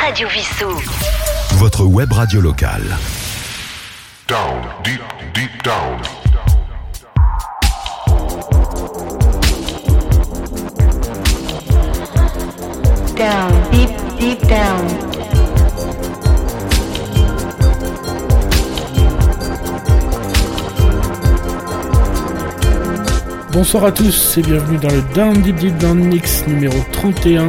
Radio Vissou. Votre web radio locale. Down, deep, deep down. Down, deep, deep down. Bonsoir à tous et bienvenue dans le Down Deep Deep Down Mix numéro 31.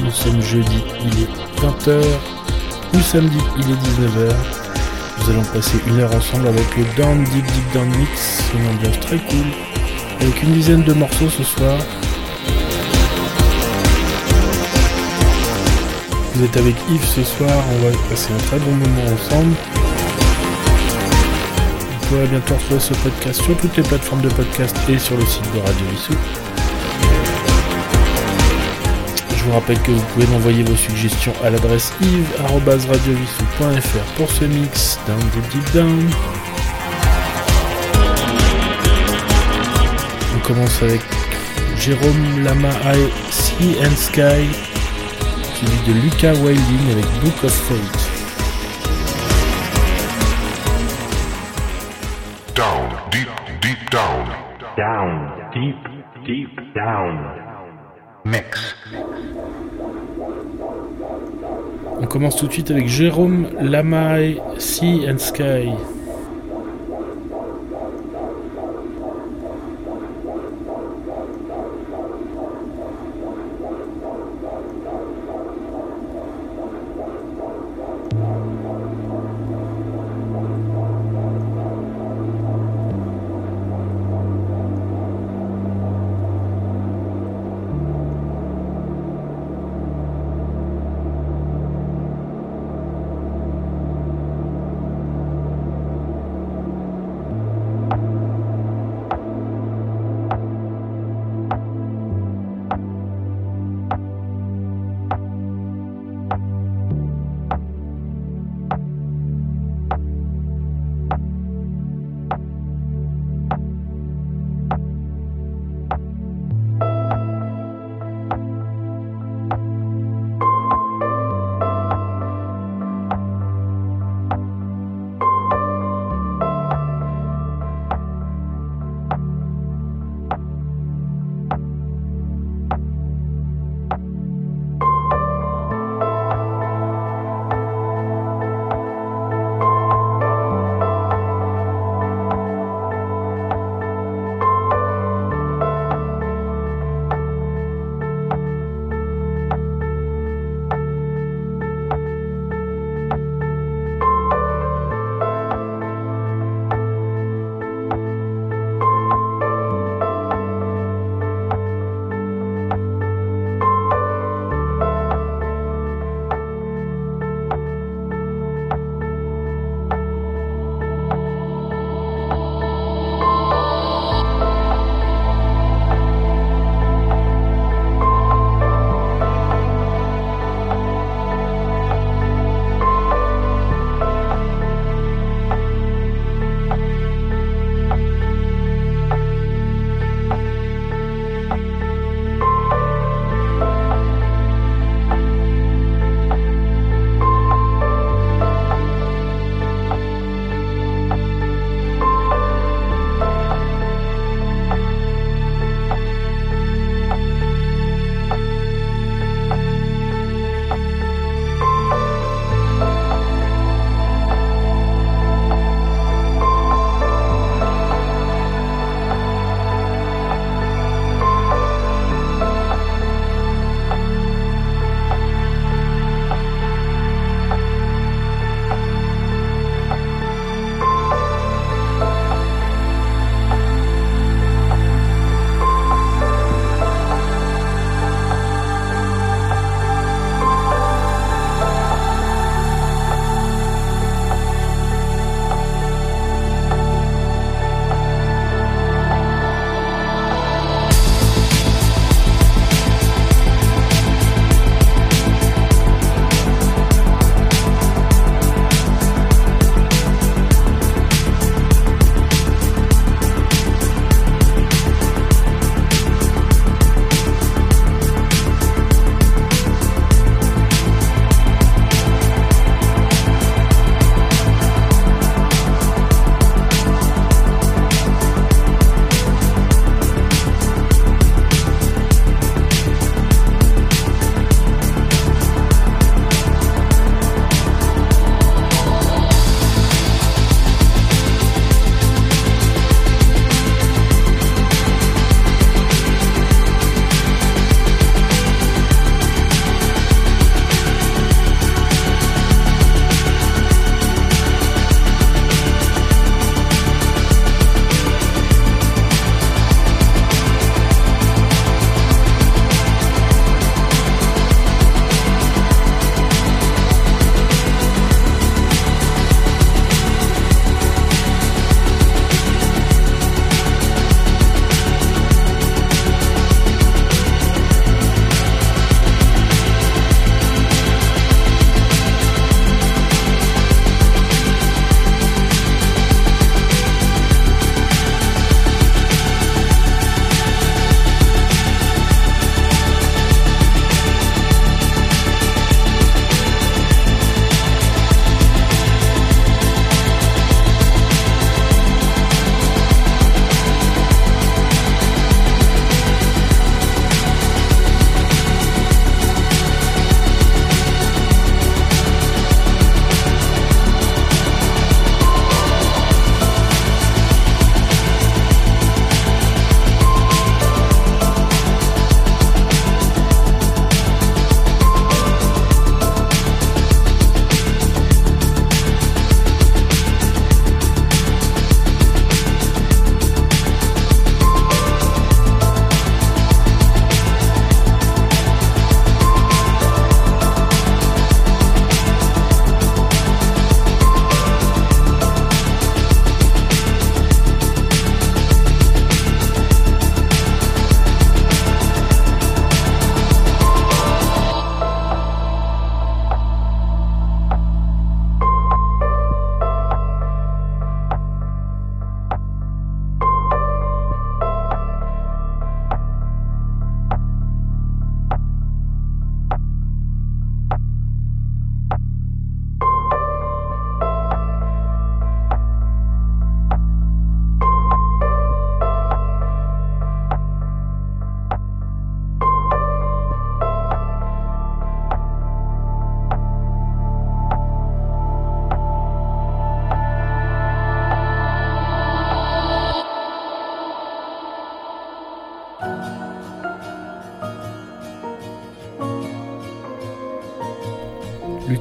Nous sommes jeudi, il est 20h, ou samedi, il est 19h. Nous allons passer une heure ensemble avec le Down Deep Deep Down Mix, une ambiance très cool, avec une dizaine de morceaux ce soir. Vous êtes avec Yves ce soir, on va passer un très bon moment ensemble. Vous pourrez bientôt retrouver ce podcast sur toutes les plateformes de podcast et sur le site de Radio Vissou. Vous rappelle que vous pouvez m'envoyer vos suggestions à l'adresse yves.radiovissou.fr pour ce mix Down Deep Deep Down. On commence avec Jérôme Lama High Sea and Sky, suivi de Lucas Wilding avec Book of Fate. Down, deep, deep down. Down, deep, deep down. On commence tout de suite avec Jérôme Lamae, Sea and Sky.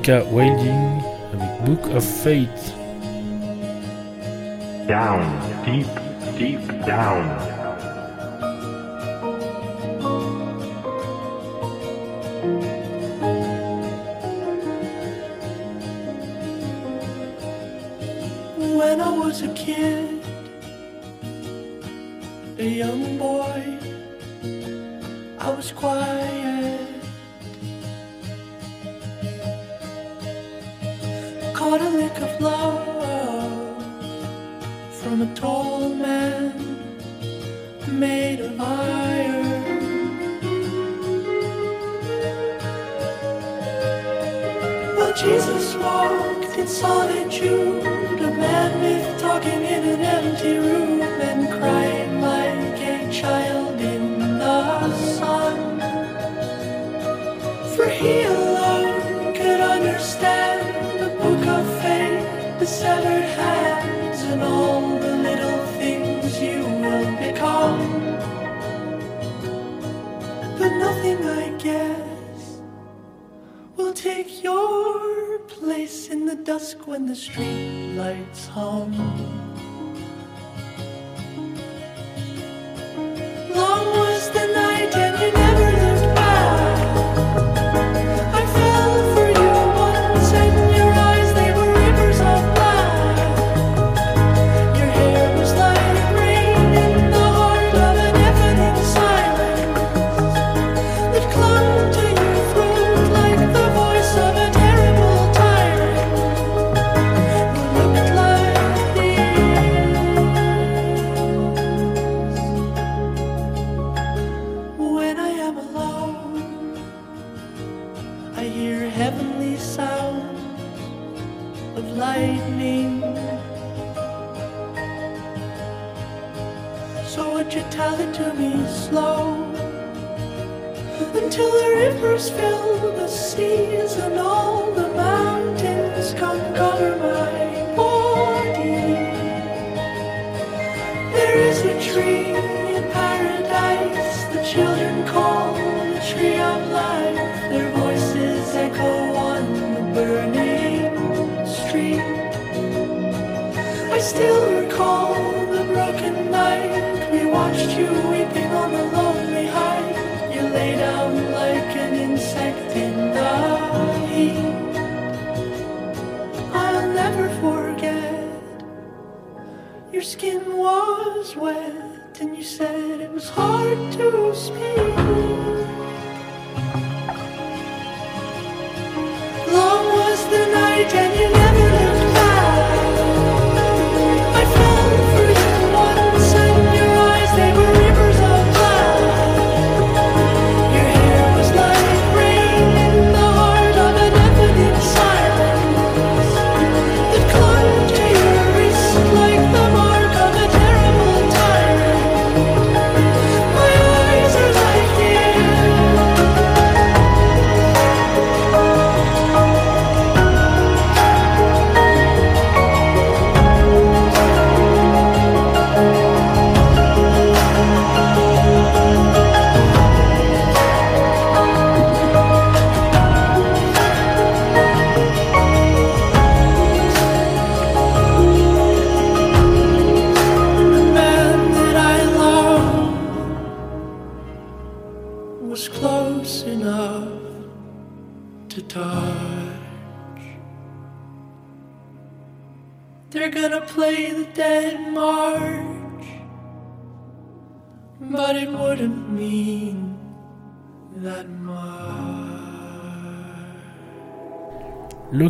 Mika Wilding avec Book of Fate. Down, deep, deep down. For he alone could understand the book of fate, the severed hands, and all the little things you will become. But nothing, I guess, will take your place in the dusk when the street lights hum. skin was wet and you said it was hard to speak.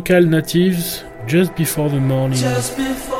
Local Natives, Just Before the Morning. Just before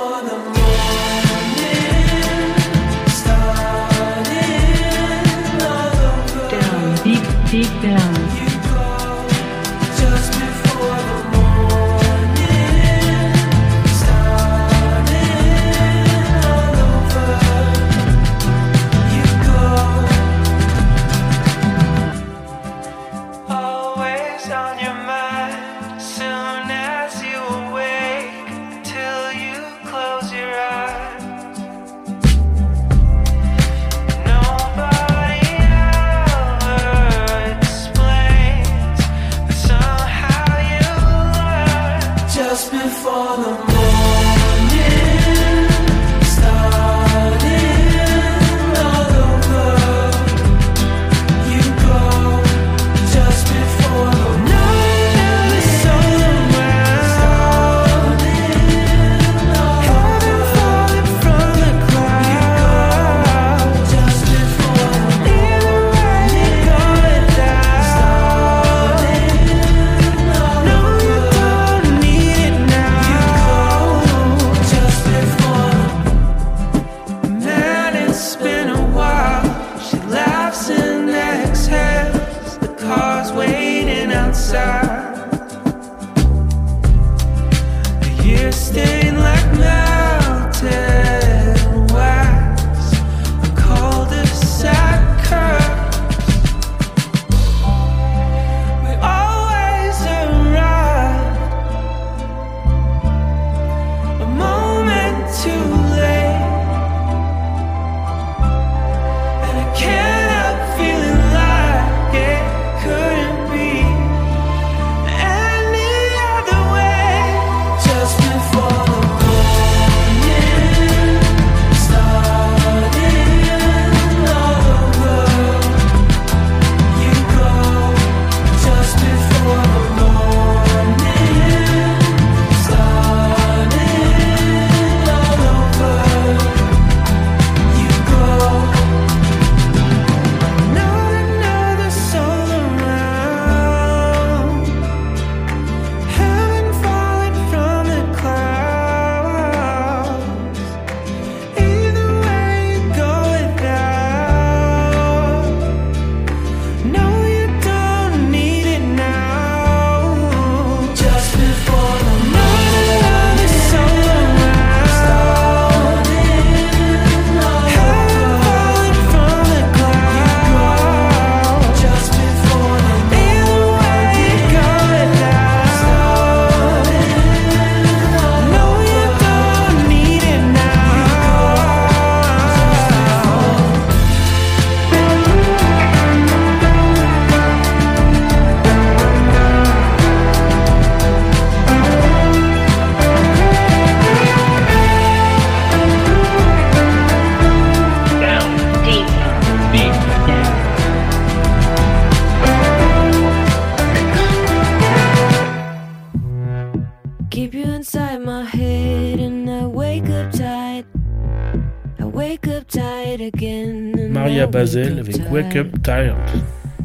Basel avec Wake Up Tired.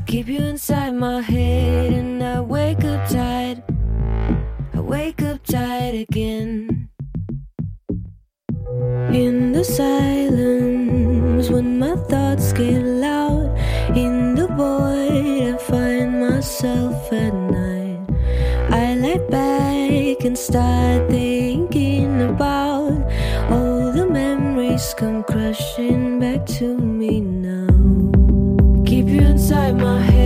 Keep you inside my head and I wake up tired. I wake up tired again. In the silence when my thoughts get loud. In the void I find myself at night. I lie back and start thinking about all the memories come crashing back to me now inside my head.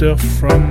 from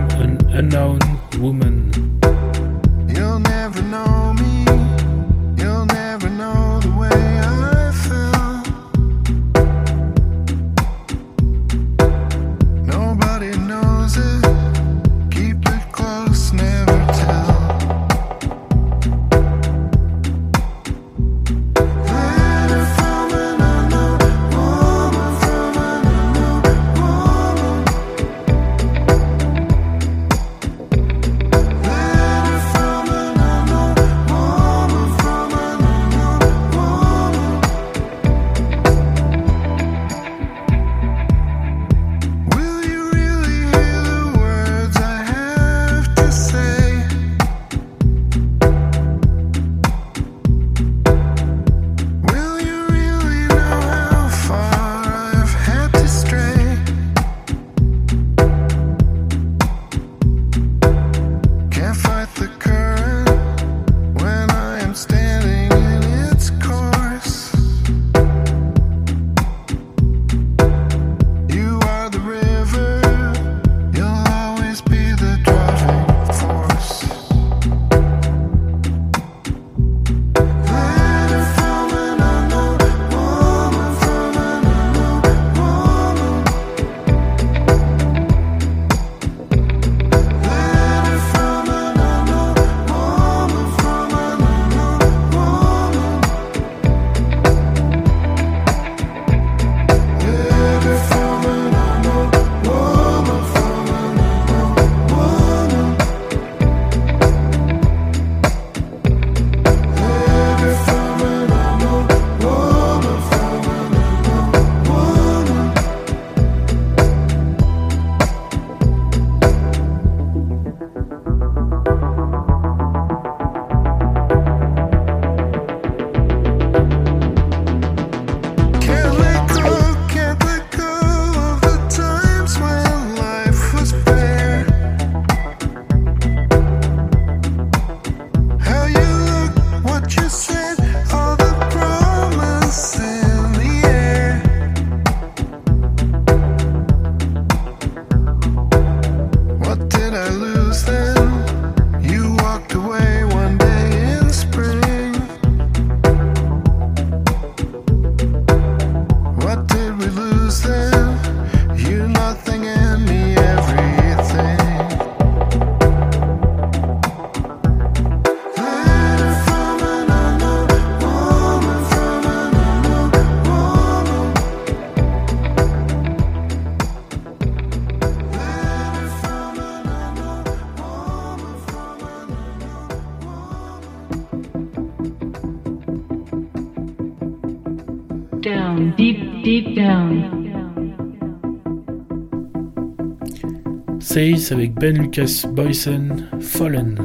avec Ben Lucas Boyson, Fallen.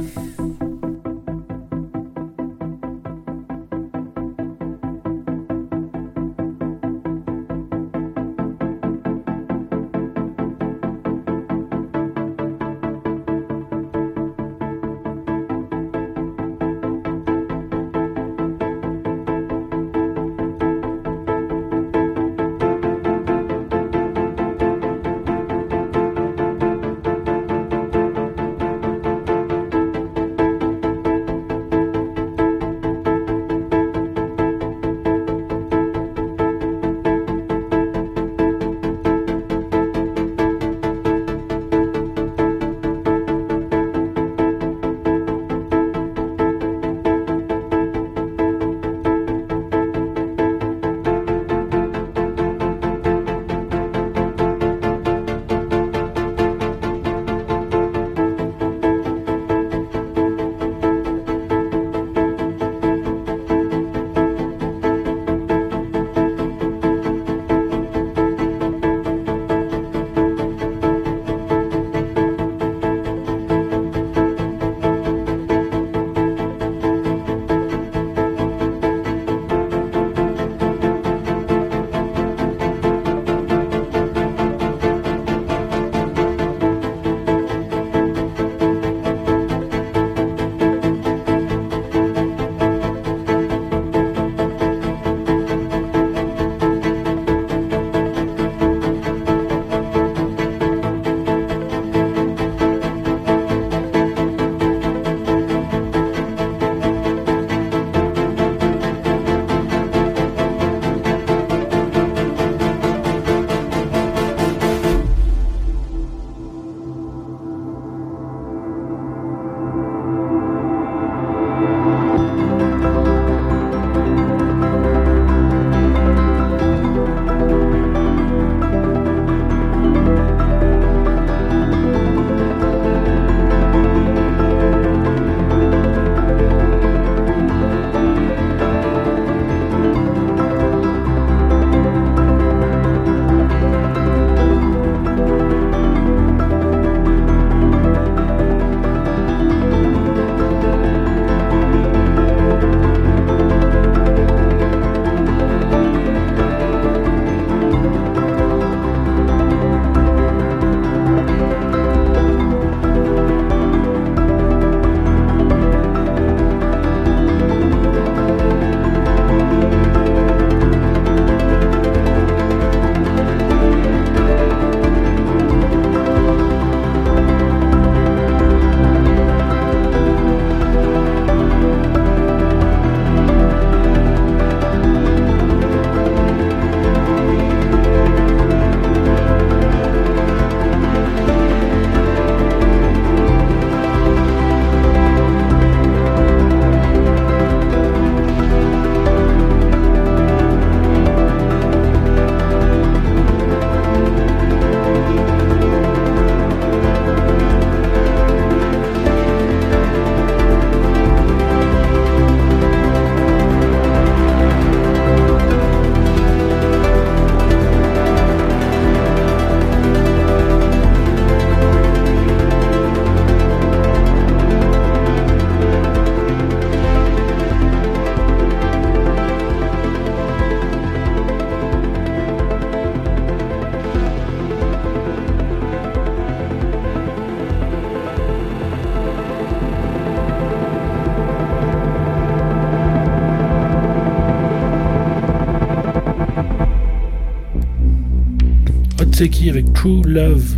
Otseki avec True Love.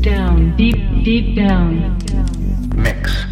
Down, deep, deep down. Mix.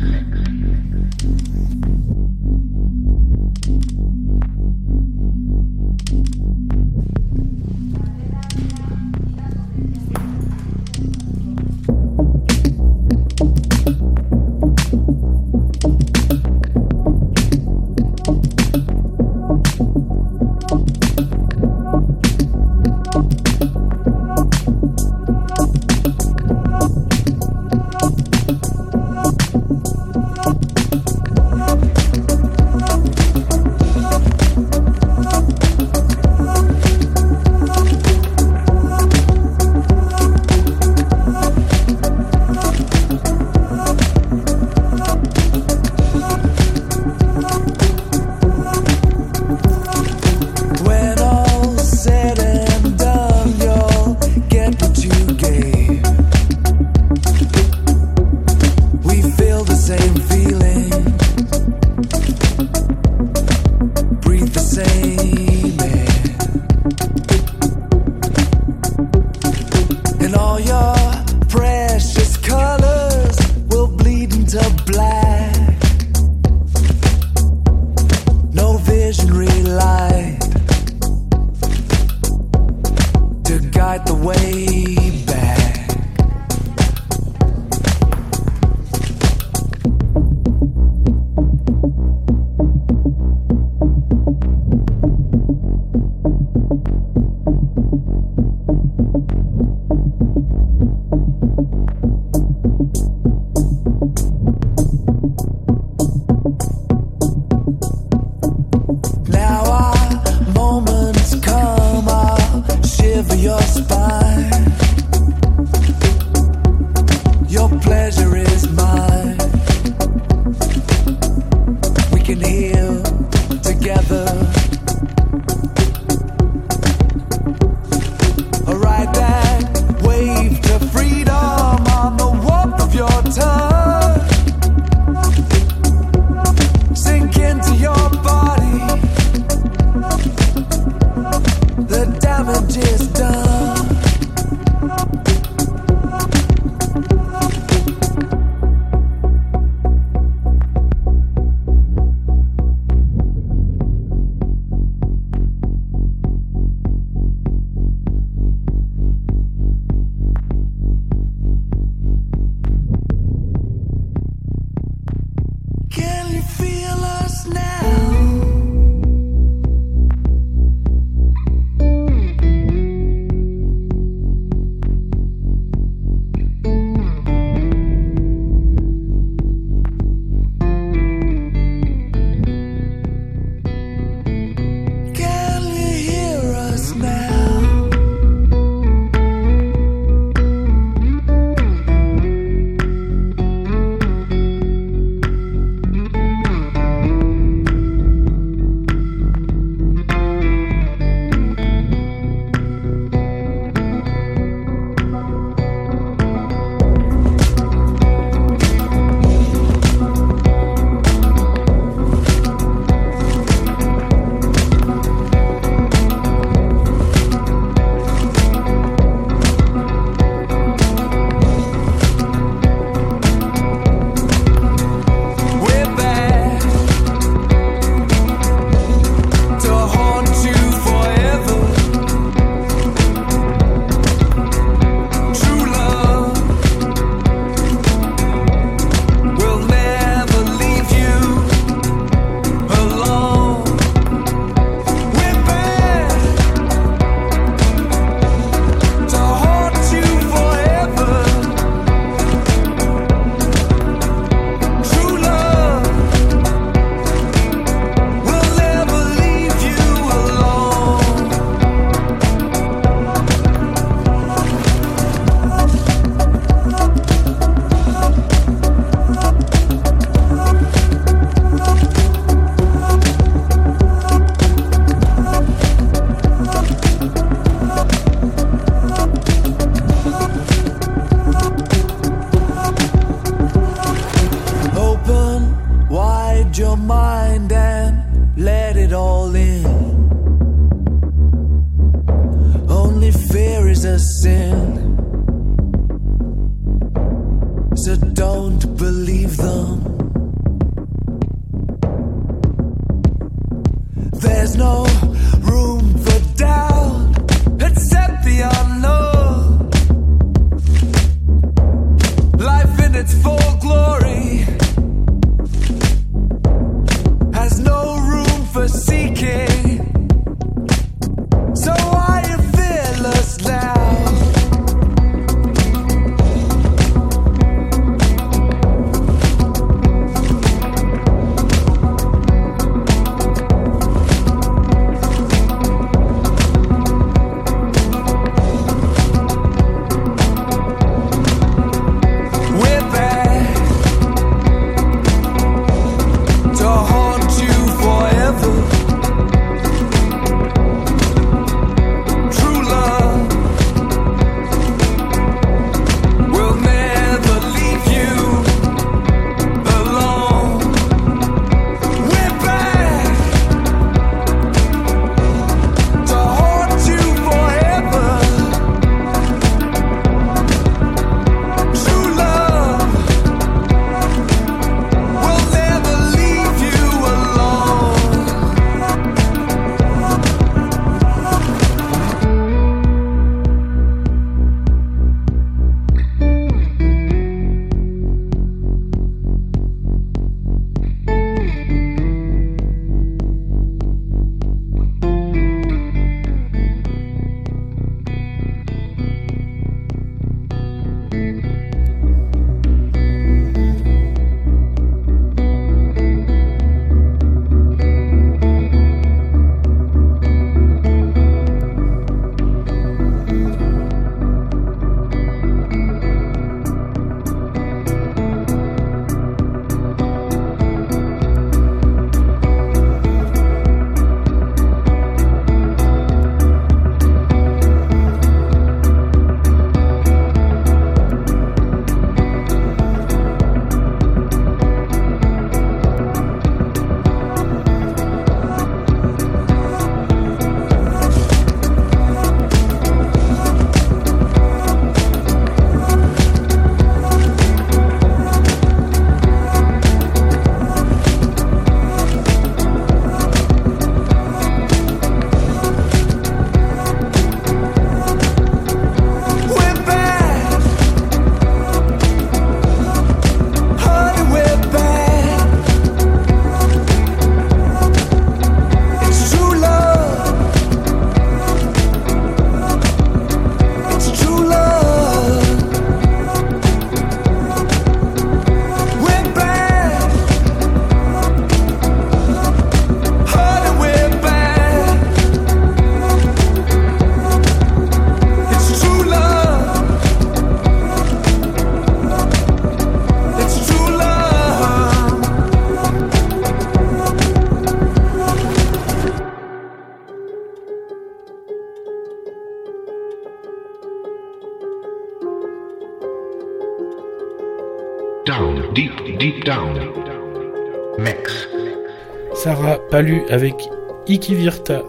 Palu avec Ikivirta.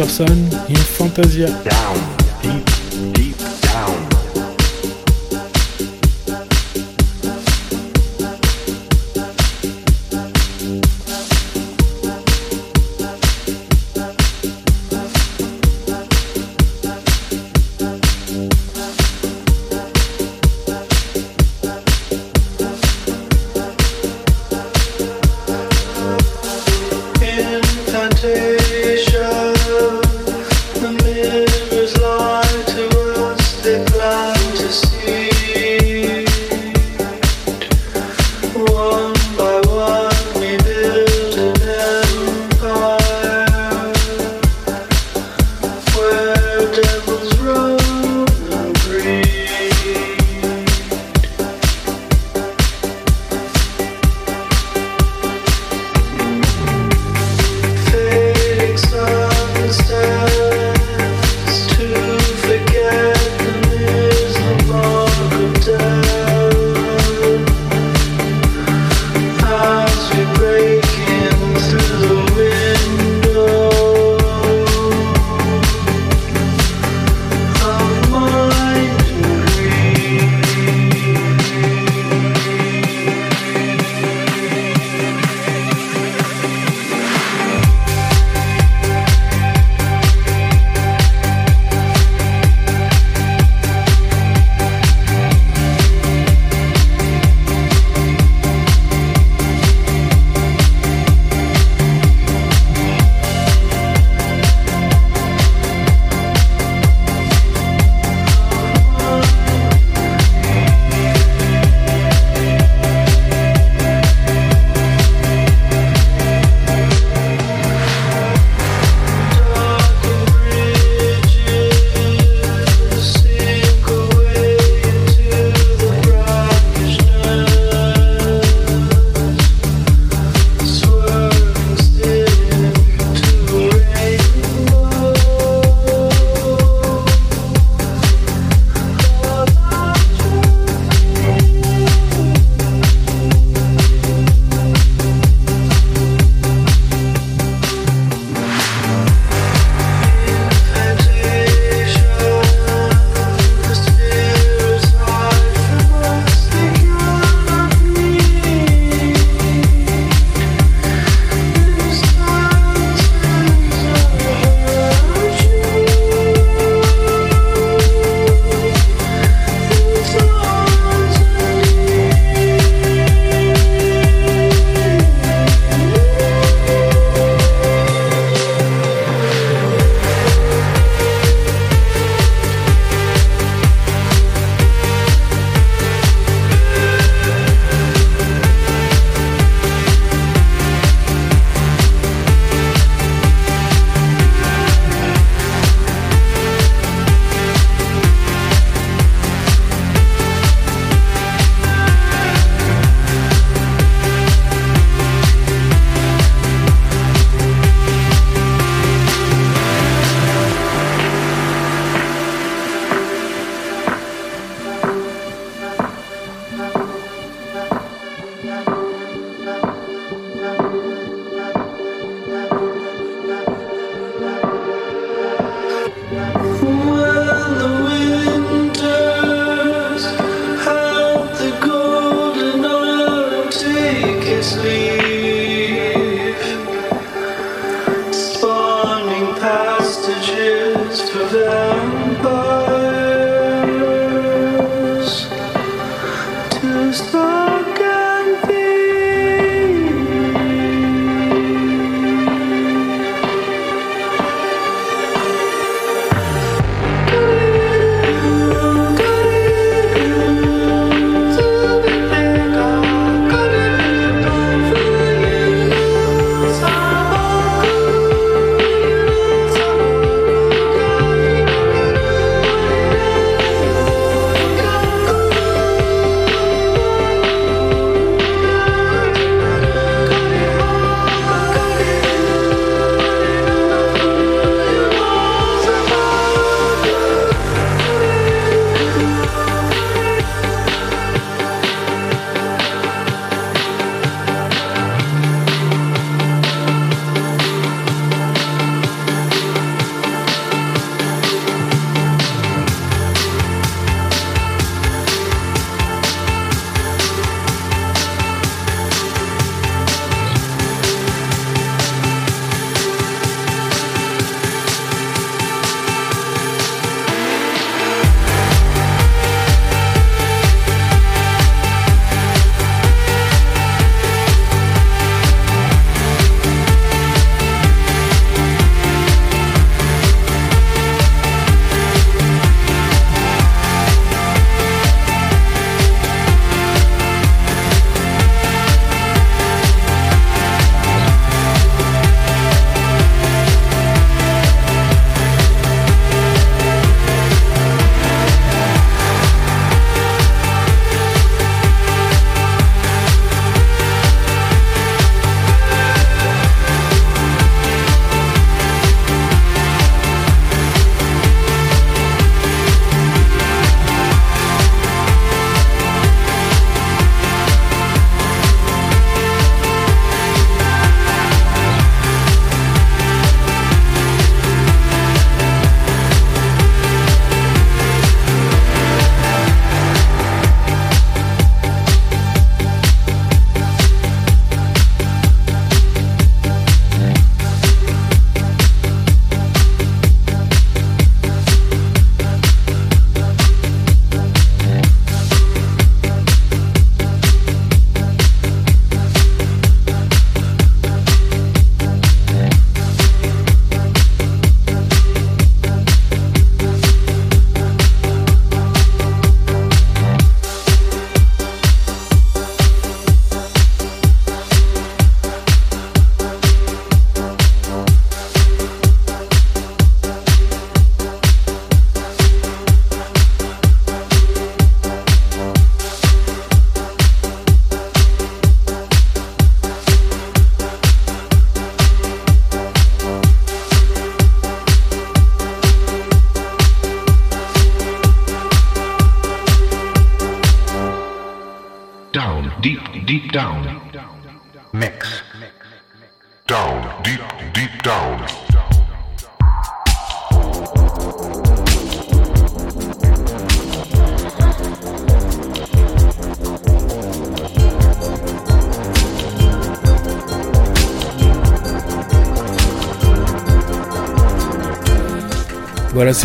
Du Imberson in Fantasia.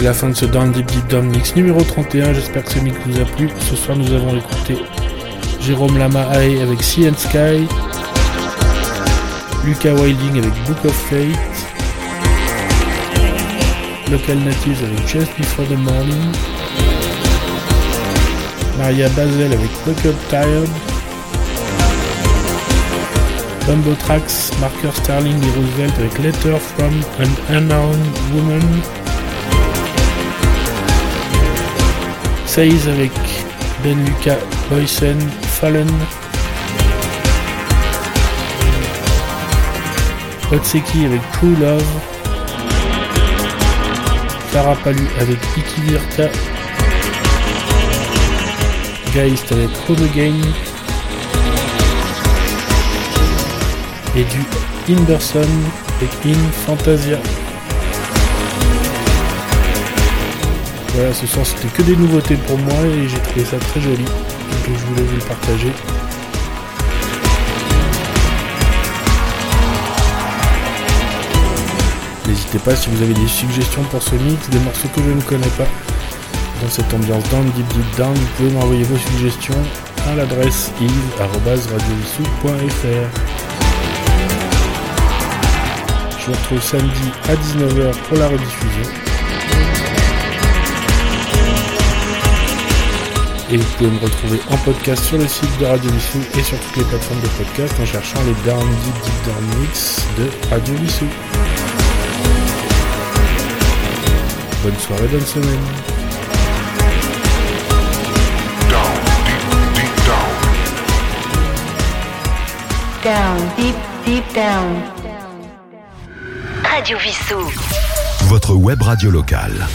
La fin de ce Down Deep Deep Down Mix numéro 31. J'espère que ce mix vous a plu. Ce soir, nous avons écouté Jérôme Lamahae avec Sea and Sky, Lucas Wilding avec Book of Fate, Local Natives avec Just Before the Morning, Maria Basel avec Wake Up Tired, Bumbo Tracks, Marker Starling et Roosevelt avec Letter from an Unknown Woman, Saïs avec Ben Lucas Boysen Fallen, Otseki avec True Love, avec Iki Virta, Geist avec Home et du Inberson avec In Fantasia. Voilà, ce soir c'était que des nouveautés pour moi et j'ai trouvé ça très joli. Donc je voulais vous le partager. N'hésitez pas si vous avez des suggestions pour ce mix, des morceaux que je ne connais pas. Dans cette ambiance down, deep deep down, vous pouvez m'envoyer vos suggestions à l'adresse yves.radiovissou.fr. Je vous retrouve samedi à 19h pour la rediffusion. Et vous pouvez me retrouver en podcast sur le site de Radio Vissou et sur toutes les plateformes de podcast en cherchant les Down Deep Deep Down Mix de Radio Vissou. Bonne soirée, bonne semaine. Down, deep, deep down. Down, deep, deep down. Radio Vissou. Votre web radio locale.